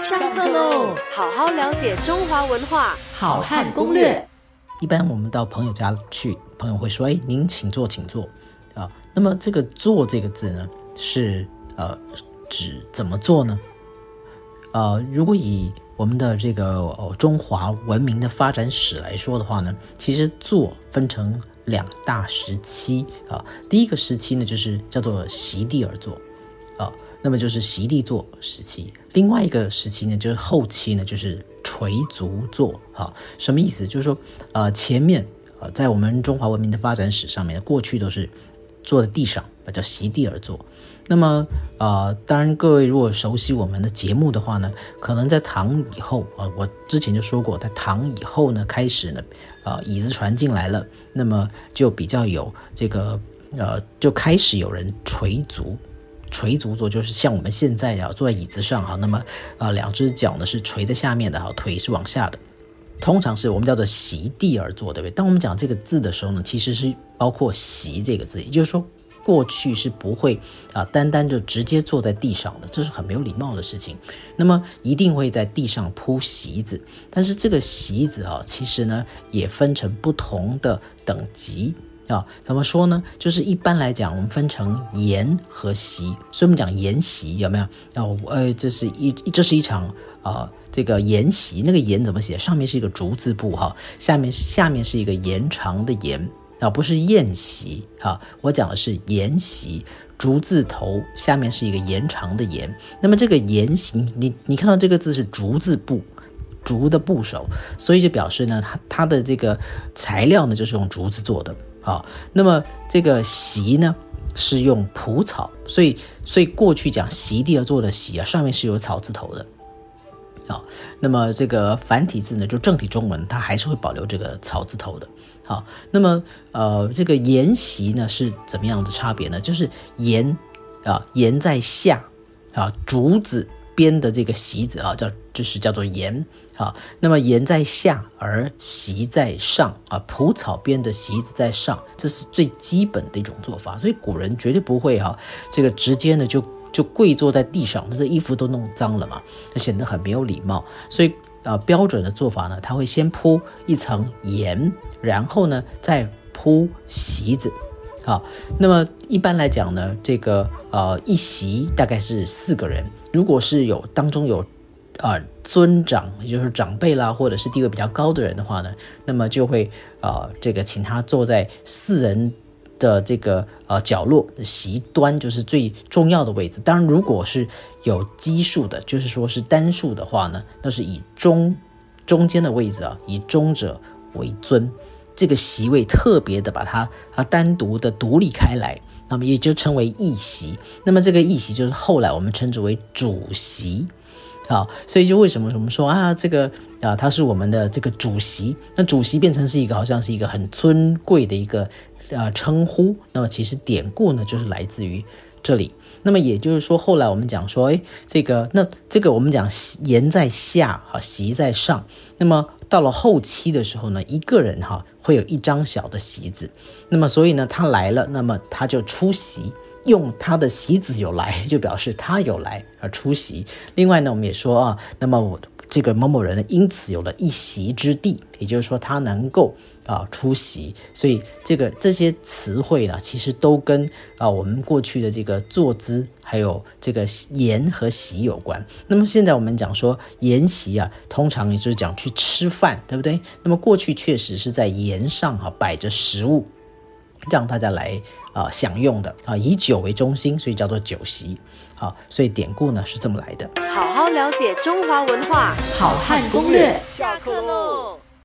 上课喽！好好了解中华文化，好汉攻略。一般我们到朋友家去，朋友会说：“哎，您请坐，请坐。”啊，那么这个“坐”这个字呢，是呃指怎么做呢？呃，如果以我们的这个中华文明的发展史来说的话呢，其实“坐”分成两大时期啊。第一个时期呢，就是叫做席地而坐。啊，那么就是席地坐时期。另外一个时期呢，就是后期呢，就是垂足坐。哈，什么意思？就是说，呃，前面呃，在我们中华文明的发展史上面，过去都是坐在地上，叫席地而坐。那么，呃，当然各位如果熟悉我们的节目的话呢，可能在唐以后啊，我之前就说过，在唐以后呢，开始呢，啊，椅子传进来了，那么就比较有这个，呃，就开始有人垂足。垂足坐就是像我们现在啊坐在椅子上哈，那么啊两只脚呢是垂在下面的哈，腿是往下的，通常是我们叫做席地而坐，对不对？当我们讲这个字的时候呢，其实是包括席这个字，也就是说过去是不会啊单单就直接坐在地上的，这是很没有礼貌的事情。那么一定会在地上铺席子，但是这个席子啊，其实呢也分成不同的等级。啊，怎么说呢？就是一般来讲，我们分成筵和席，所以我们讲筵席有没有？啊，呃，这是一这是一场啊，这个筵席，那个筵怎么写？上面是一个竹字部哈，下面下面是一个延长的延啊，不是宴席哈，我讲的是筵席，竹字头下面是一个延长的延。那么这个筵席，你你看到这个字是竹字部，竹的部首，所以就表示呢，它它的这个材料呢就是用竹子做的。好，那么这个席呢是用蒲草，所以所以过去讲席地而坐的席啊，上面是有草字头的。好，那么这个繁体字呢，就正体中文，它还是会保留这个草字头的。好，那么呃，这个沿席呢是怎么样的差别呢？就是沿啊沿在下啊竹子。编的这个席子啊，叫就是叫做檐啊。那么檐在下，而席在上啊。蒲草编的席子在上，这是最基本的一种做法。所以古人绝对不会哈，这个直接呢就就跪坐在地上，那这衣服都弄脏了嘛，那显得很没有礼貌。所以啊，标准的做法呢，他会先铺一层盐，然后呢再铺席子。好，那么一般来讲呢，这个呃一席大概是四个人。如果是有当中有，呃尊长，也就是长辈啦，或者是地位比较高的人的话呢，那么就会啊这个请他坐在四人的这个呃角落席端，就是最重要的位置。当然，如果是有奇数的，就是说是单数的话呢，那是以中中间的位置啊，以中者为尊。这个席位特别的把它啊单独的独立开来。那么也就称为议席，那么这个议席就是后来我们称之为主席，好，所以就为什么我们说啊，这个啊，他是我们的这个主席，那主席变成是一个好像是一个很尊贵的一个呃称呼，那么其实典故呢就是来自于这里，那么也就是说后来我们讲说，哎，这个那这个我们讲言在下，哈，席在上，那么。到了后期的时候呢，一个人哈会有一张小的席子，那么所以呢他来了，那么他就出席，用他的席子有来，就表示他有来而出席。另外呢，我们也说啊，那么我。这个某某人呢，因此有了一席之地，也就是说他能够啊出席，所以这个这些词汇呢，其实都跟啊我们过去的这个坐姿，还有这个筵和席有关。那么现在我们讲说筵席啊，通常也就是讲去吃饭，对不对？那么过去确实是在筵上哈摆着食物。让大家来啊享用的啊，以酒为中心，所以叫做酒席。好，所以典故呢是这么来的。好好了解中华文化，好汉攻略。下课喽。